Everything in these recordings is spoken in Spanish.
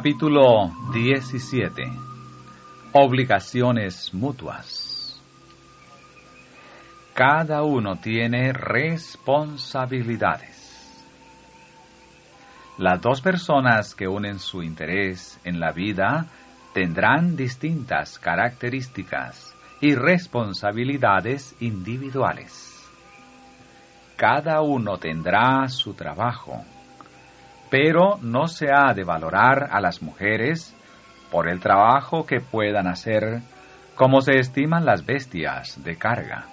Capítulo 17 Obligaciones mutuas Cada uno tiene responsabilidades. Las dos personas que unen su interés en la vida tendrán distintas características y responsabilidades individuales. Cada uno tendrá su trabajo, pero no se ha de valorar a las mujeres por el trabajo que puedan hacer como se estiman las bestias de carga.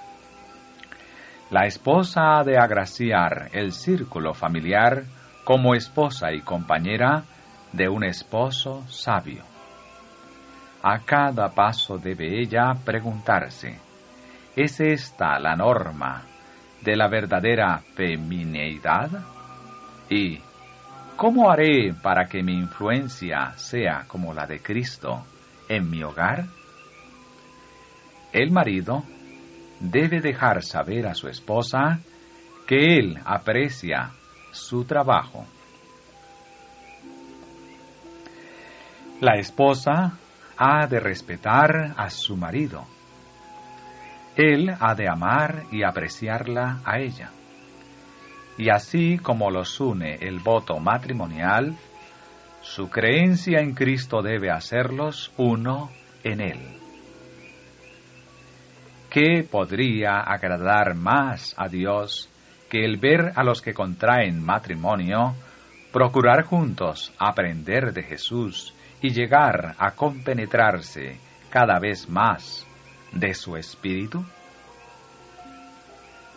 La esposa ha de agraciar el círculo familiar como esposa y compañera de un esposo sabio. A cada paso debe ella preguntarse, ¿es esta la norma de la verdadera femineidad? ¿Y cómo haré para que mi influencia sea como la de Cristo en mi hogar? El marido debe dejar saber a su esposa que él aprecia su trabajo. La esposa ha de respetar a su marido. Él ha de amar y apreciarla a ella. Y así como los une el voto matrimonial, su creencia en Cristo debe hacerlos uno en Él. ¿Qué podría agradar más a Dios que el ver a los que contraen matrimonio procurar juntos aprender de Jesús y llegar a compenetrarse cada vez más de su espíritu?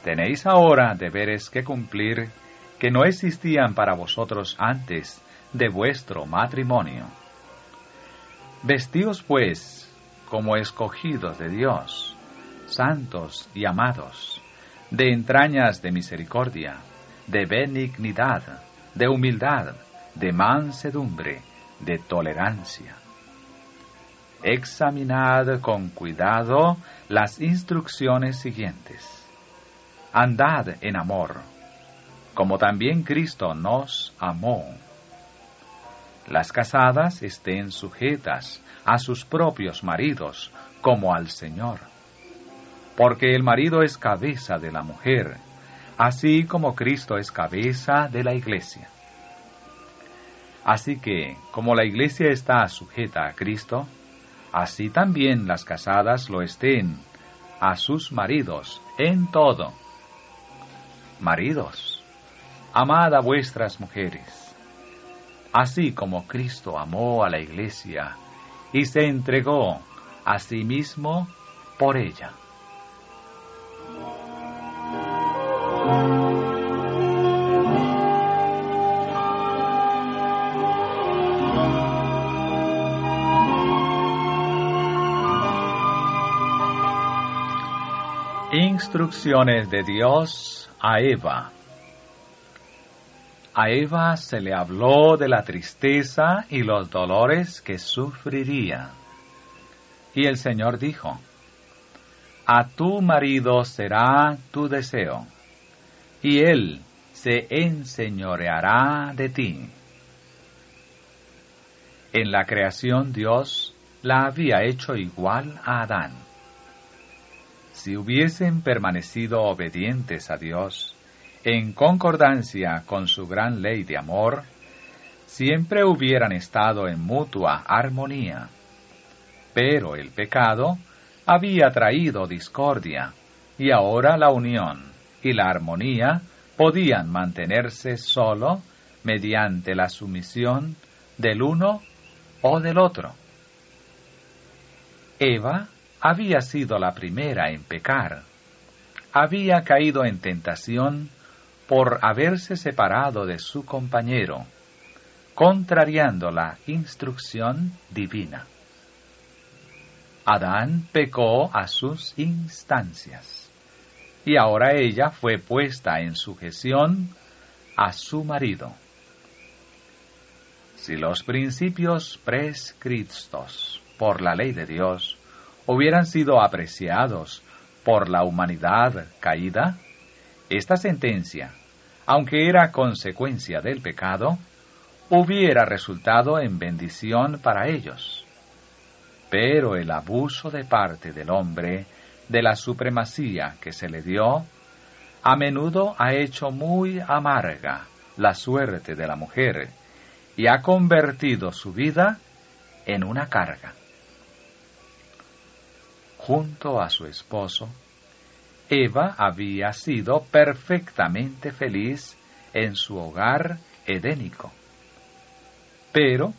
Tenéis ahora deberes que cumplir que no existían para vosotros antes de vuestro matrimonio. Vestíos pues como escogidos de Dios, santos y amados, de entrañas de misericordia, de benignidad, de humildad, de mansedumbre, de tolerancia. Examinad con cuidado las instrucciones siguientes. Andad en amor, como también Cristo nos amó. Las casadas estén sujetas a sus propios maridos como al Señor, porque el marido es cabeza de la mujer, así como Cristo es cabeza de la iglesia Así que, como la iglesia está sujeta a Cristo, así también las casadas lo estén a sus maridos en todo. Maridos, amad a vuestras mujeres, así como Cristo amó a la iglesia y se entregó a sí mismo por ella. Instrucciones de Dios a Eva. A Eva se le habló de la tristeza y los dolores que sufriría. Y el Señor dijo, A tu marido será tu deseo, y él se enseñoreará de ti. En la creación Dios la había hecho igual a Adán si hubiesen permanecido obedientes a Dios, en concordancia con su gran ley de amor, siempre hubieran estado en mutua armonía. Pero el pecado había traído discordia, y ahora la unión y la armonía podían mantenerse sólo mediante la sumisión del uno o del otro. Eva había sido la primera en pecar. Había caído en tentación por haberse separado de su compañero, contrariando la instrucción divina. Adán pecó a sus instancias, y ahora ella fue puesta en sujeción a su marido. Si los principios prescritos por la ley de Dios hubieran sido apreciados por la humanidad caída, esta sentencia, aunque era consecuencia del pecado, hubiera resultado en bendición para ellos. Pero el abuso de parte del hombre de la supremacía que se le dio, a menudo ha hecho muy amarga la suerte de la mujer y ha convertido su vida en una carga. Junto a su esposo, Eva había sido perfectamente feliz en su hogar edénico. Pero,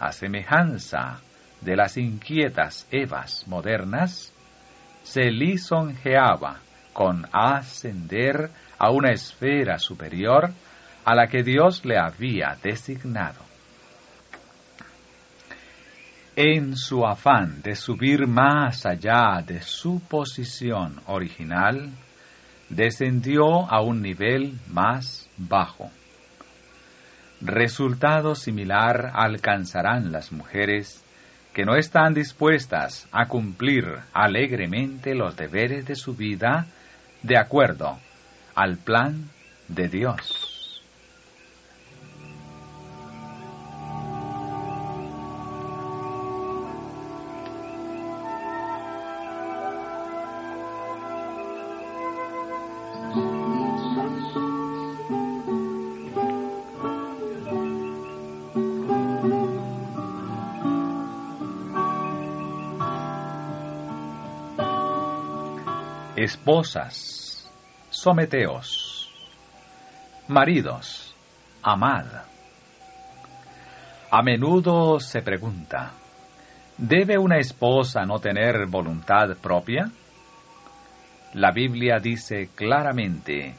a semejanza de las inquietas Evas modernas, se lisonjeaba con ascender a una esfera superior a la que Dios le había designado. En su afán de subir más allá de su posición original, descendió a un nivel más bajo. Resultado similar alcanzarán las mujeres que no están dispuestas a cumplir alegremente los deberes de su vida de acuerdo al plan de Dios. Esposas, someteos. Maridos, amad. A menudo se pregunta, ¿debe una esposa no tener voluntad propia? La Biblia dice claramente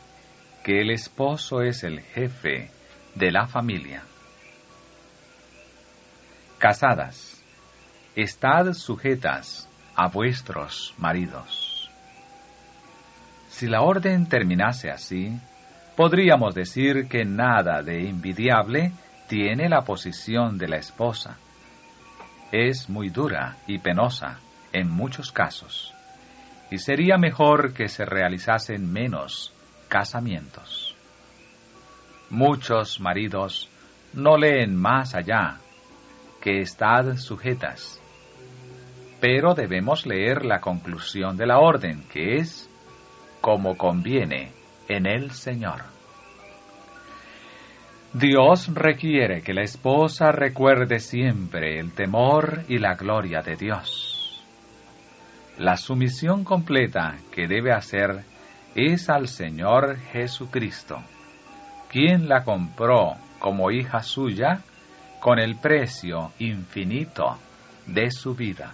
que el esposo es el jefe de la familia. Casadas, estad sujetas a vuestros maridos. Si la orden terminase así, podríamos decir que nada de envidiable tiene la posición de la esposa. Es muy dura y penosa en muchos casos, y sería mejor que se realizasen menos casamientos. Muchos maridos no leen más allá que estad sujetas, pero debemos leer la conclusión de la orden, que es como conviene en el Señor. Dios requiere que la esposa recuerde siempre el temor y la gloria de Dios. La sumisión completa que debe hacer es al Señor Jesucristo, quien la compró como hija suya con el precio infinito de su vida.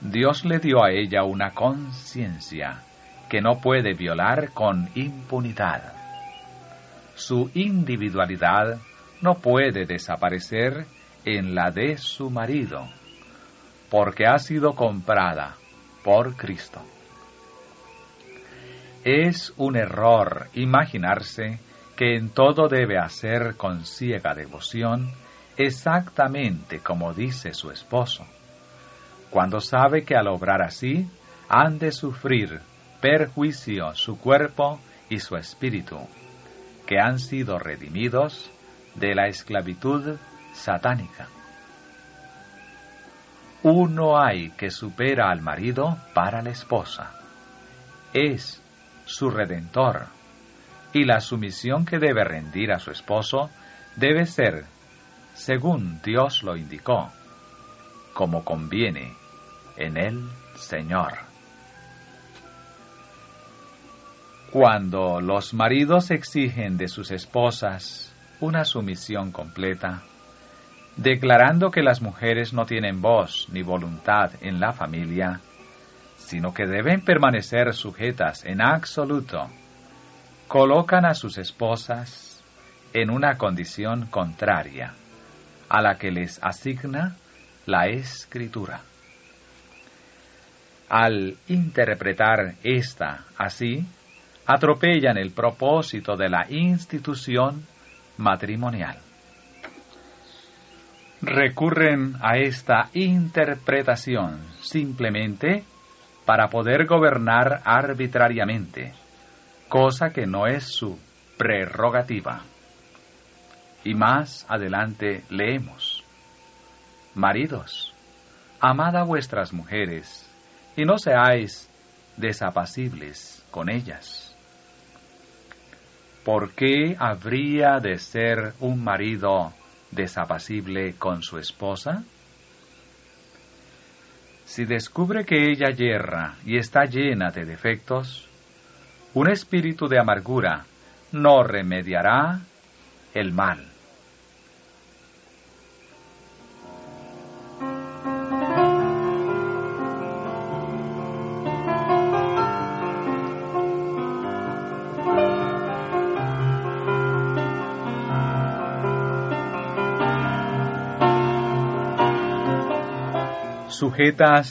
Dios le dio a ella una conciencia que no puede violar con impunidad. Su individualidad no puede desaparecer en la de su marido, porque ha sido comprada por Cristo. Es un error imaginarse que en todo debe hacer con ciega devoción exactamente como dice su esposo, cuando sabe que al obrar así han de sufrir perjuicio su cuerpo y su espíritu, que han sido redimidos de la esclavitud satánica. Uno hay que supera al marido para la esposa. Es su redentor, y la sumisión que debe rendir a su esposo debe ser según Dios lo indicó, como conviene en el Señor. Cuando los maridos exigen de sus esposas una sumisión completa, declarando que las mujeres no tienen voz ni voluntad en la familia, sino que deben permanecer sujetas en absoluto, colocan a sus esposas en una condición contraria a la que les asigna la escritura. Al interpretar esta así, atropellan el propósito de la institución matrimonial. Recurren a esta interpretación simplemente para poder gobernar arbitrariamente, cosa que no es su prerrogativa. Y más adelante leemos, Maridos, amad a vuestras mujeres, y no seáis desapacibles con ellas. ¿Por qué habría de ser un marido desapacible con su esposa? Si descubre que ella yerra y está llena de defectos, un espíritu de amargura no remediará el mal.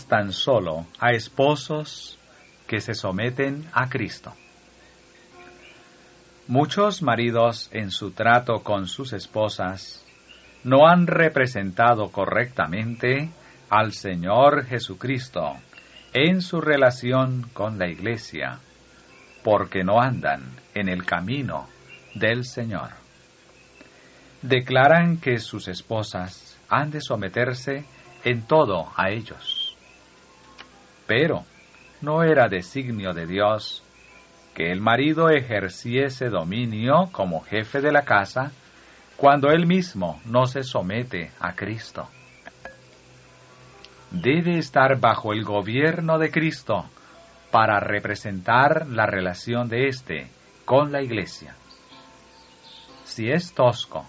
Tan solo a esposos que se someten a Cristo. Muchos maridos en su trato con sus esposas no han representado correctamente al Señor Jesucristo en su relación con la Iglesia, porque no andan en el camino del Señor. Declaran que sus esposas han de someterse en todo a ellos. Pero no era designio de Dios que el marido ejerciese dominio como jefe de la casa cuando él mismo no se somete a Cristo. Debe estar bajo el gobierno de Cristo para representar la relación de éste con la iglesia. Si es tosco,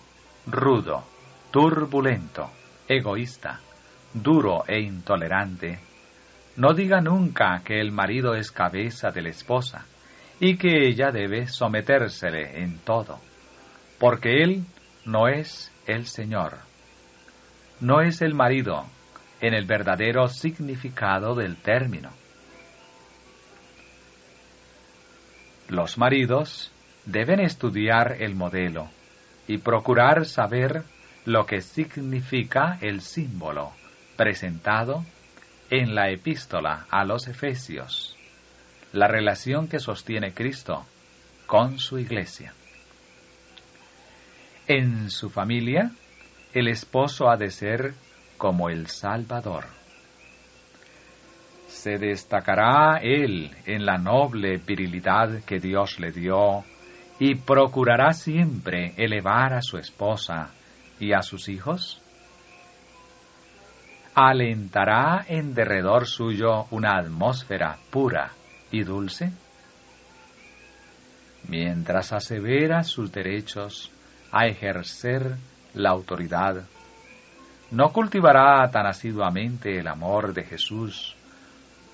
rudo, turbulento, egoísta, duro e intolerante, no diga nunca que el marido es cabeza de la esposa y que ella debe sometérsele en todo, porque él no es el Señor, no es el marido en el verdadero significado del término. Los maridos deben estudiar el modelo y procurar saber lo que significa el símbolo presentado en la epístola a los Efesios, la relación que sostiene Cristo con su iglesia. En su familia, el esposo ha de ser como el Salvador. Se destacará él en la noble virilidad que Dios le dio y procurará siempre elevar a su esposa y a sus hijos alentará en derredor suyo una atmósfera pura y dulce? Mientras asevera sus derechos a ejercer la autoridad, no cultivará tan asiduamente el amor de Jesús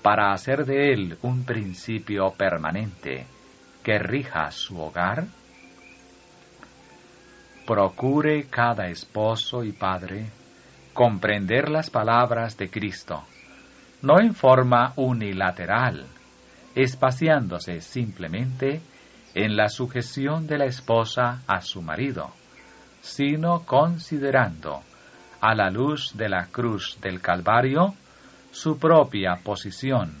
para hacer de él un principio permanente que rija su hogar? Procure cada esposo y padre comprender las palabras de Cristo, no en forma unilateral, espaciándose simplemente en la sujeción de la esposa a su marido, sino considerando, a la luz de la cruz del Calvario, su propia posición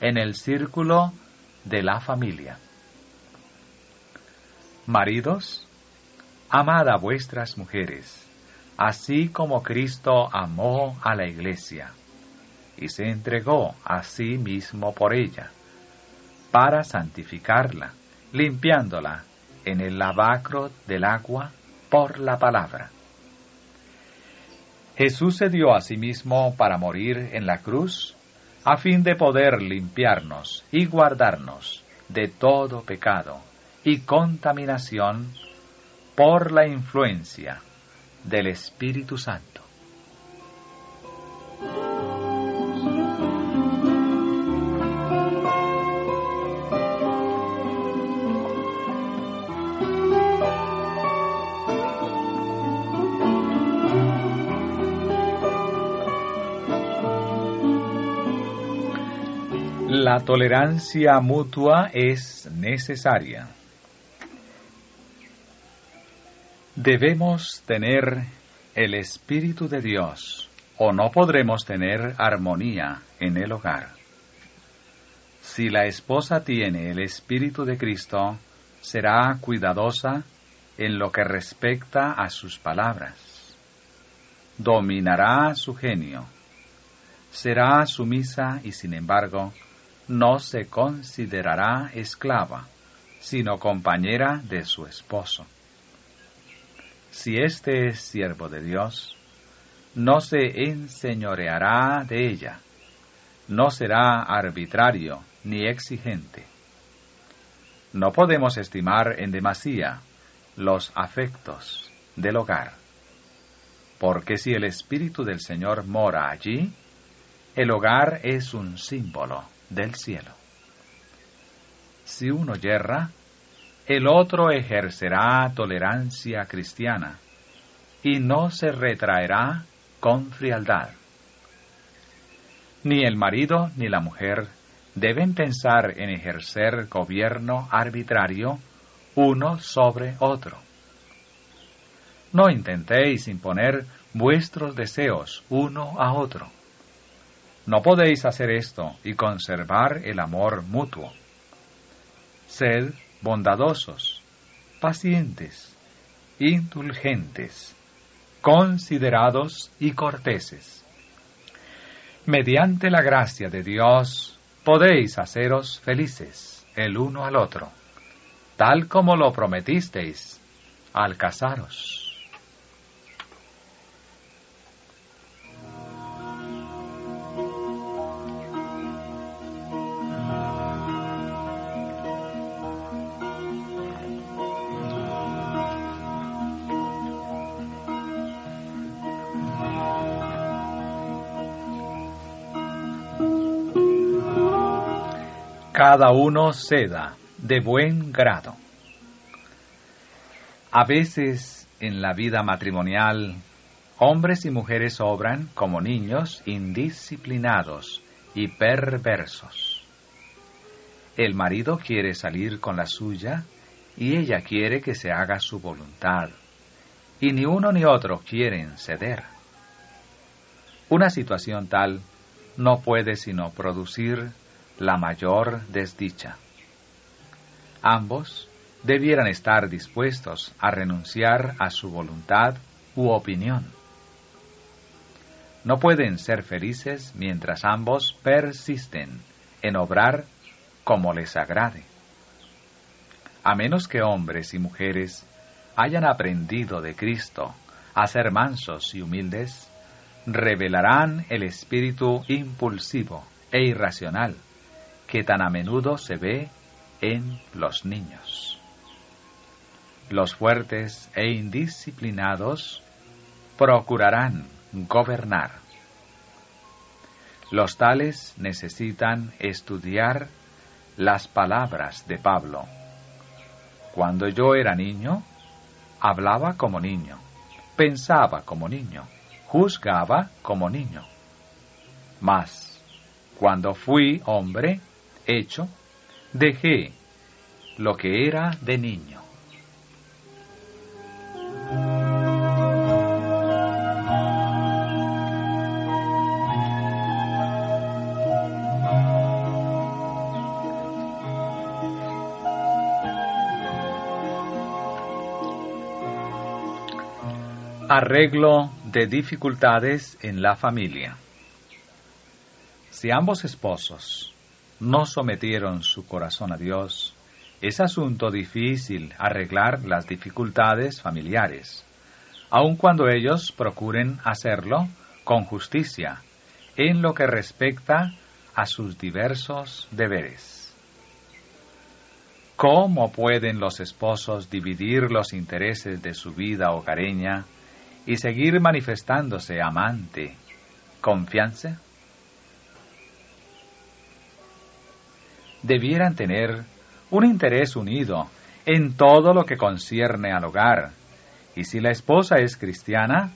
en el círculo de la familia. Maridos, amad a vuestras mujeres, así como Cristo amó a la iglesia y se entregó a sí mismo por ella, para santificarla, limpiándola en el lavacro del agua por la palabra. Jesús se dio a sí mismo para morir en la cruz, a fin de poder limpiarnos y guardarnos de todo pecado y contaminación por la influencia del Espíritu Santo. La tolerancia mutua es necesaria. Debemos tener el Espíritu de Dios o no podremos tener armonía en el hogar. Si la esposa tiene el Espíritu de Cristo, será cuidadosa en lo que respecta a sus palabras. Dominará su genio. Será sumisa y sin embargo no se considerará esclava, sino compañera de su esposo. Si éste es siervo de Dios, no se enseñoreará de ella, no será arbitrario ni exigente. No podemos estimar en demasía los afectos del hogar, porque si el Espíritu del Señor mora allí, el hogar es un símbolo del cielo. Si uno yerra, el otro ejercerá tolerancia cristiana y no se retraerá con frialdad. Ni el marido ni la mujer deben pensar en ejercer gobierno arbitrario uno sobre otro. No intentéis imponer vuestros deseos uno a otro. No podéis hacer esto y conservar el amor mutuo. Sed bondadosos, pacientes, indulgentes, considerados y corteses. Mediante la gracia de Dios podéis haceros felices el uno al otro, tal como lo prometisteis al cada uno ceda de buen grado. A veces en la vida matrimonial, hombres y mujeres obran como niños indisciplinados y perversos. El marido quiere salir con la suya y ella quiere que se haga su voluntad, y ni uno ni otro quieren ceder. Una situación tal no puede sino producir la mayor desdicha. Ambos debieran estar dispuestos a renunciar a su voluntad u opinión. No pueden ser felices mientras ambos persisten en obrar como les agrade. A menos que hombres y mujeres hayan aprendido de Cristo a ser mansos y humildes, revelarán el espíritu impulsivo e irracional que tan a menudo se ve en los niños. Los fuertes e indisciplinados procurarán gobernar. Los tales necesitan estudiar las palabras de Pablo. Cuando yo era niño, hablaba como niño, pensaba como niño, juzgaba como niño. Mas, cuando fui hombre, hecho, dejé lo que era de niño. Arreglo de dificultades en la familia. Si ambos esposos no sometieron su corazón a Dios, es asunto difícil arreglar las dificultades familiares, aun cuando ellos procuren hacerlo con justicia en lo que respecta a sus diversos deberes. ¿Cómo pueden los esposos dividir los intereses de su vida hogareña y seguir manifestándose amante, confianza? Debieran tener un interés unido en todo lo que concierne al hogar, y si la esposa es cristiana,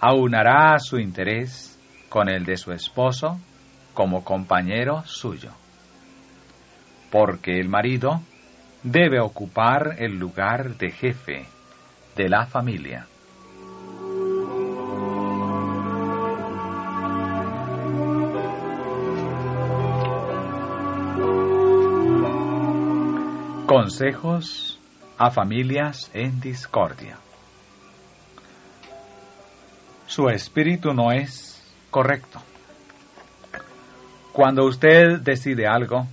aunará su interés con el de su esposo como compañero suyo. Porque el marido debe ocupar el lugar de jefe de la familia. Consejos a familias en discordia. Su espíritu no es correcto. Cuando usted decide algo,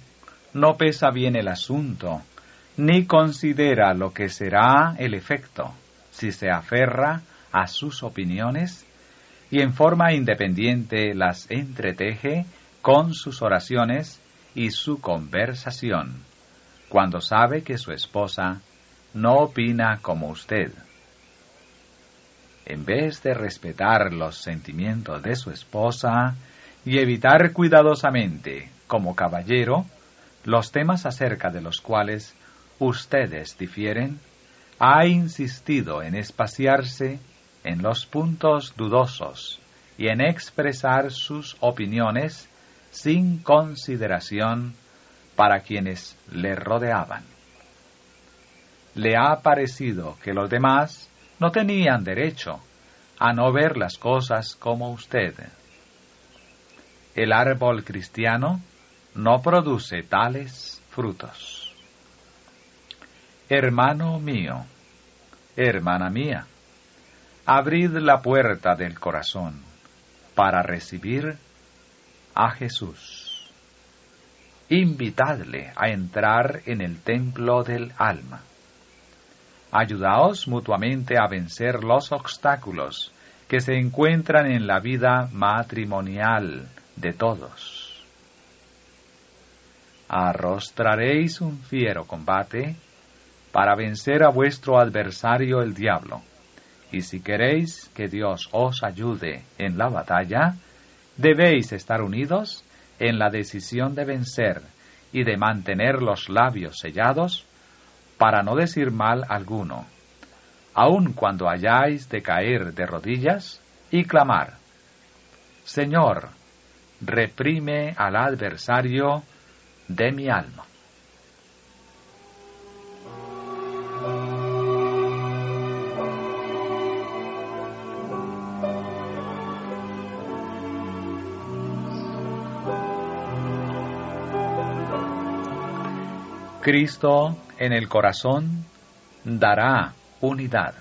no pesa bien el asunto, ni considera lo que será el efecto si se aferra a sus opiniones y en forma independiente las entreteje con sus oraciones y su conversación, cuando sabe que su esposa no opina como usted. En vez de respetar los sentimientos de su esposa y evitar cuidadosamente, como caballero, los temas acerca de los cuales ustedes difieren, ha insistido en espaciarse en los puntos dudosos y en expresar sus opiniones sin consideración para quienes le rodeaban. Le ha parecido que los demás no tenían derecho a no ver las cosas como usted. El árbol cristiano no produce tales frutos. Hermano mío, hermana mía, abrid la puerta del corazón para recibir a Jesús. Invitadle a entrar en el templo del alma. Ayudaos mutuamente a vencer los obstáculos que se encuentran en la vida matrimonial de todos. Arrostraréis un fiero combate para vencer a vuestro adversario el diablo y si queréis que Dios os ayude en la batalla, debéis estar unidos en la decisión de vencer y de mantener los labios sellados para no decir mal alguno, aun cuando hayáis de caer de rodillas y clamar, Señor, reprime al adversario de mi alma. Cristo en el corazón dará unidad.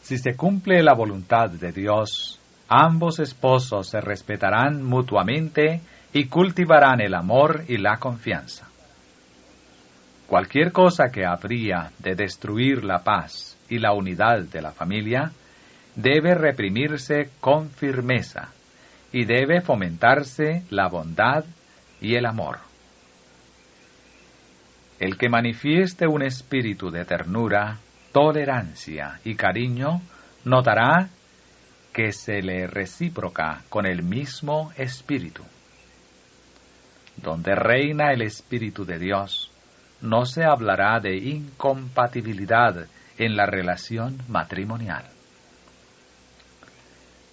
Si se cumple la voluntad de Dios, ambos esposos se respetarán mutuamente y cultivarán el amor y la confianza. Cualquier cosa que habría de destruir la paz y la unidad de la familia debe reprimirse con firmeza y debe fomentarse la bondad y el amor. El que manifieste un espíritu de ternura, tolerancia y cariño, notará que se le recíproca con el mismo espíritu. Donde reina el espíritu de Dios, no se hablará de incompatibilidad en la relación matrimonial.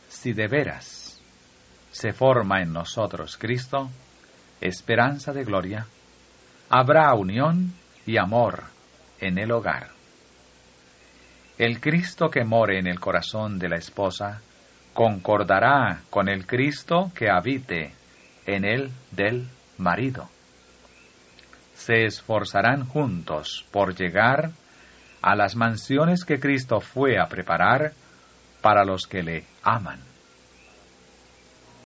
Si de veras se forma en nosotros Cristo, esperanza de gloria, habrá unión y amor en el hogar. El Cristo que more en el corazón de la esposa concordará con el Cristo que habite en el del marido. Se esforzarán juntos por llegar a las mansiones que Cristo fue a preparar para los que le aman.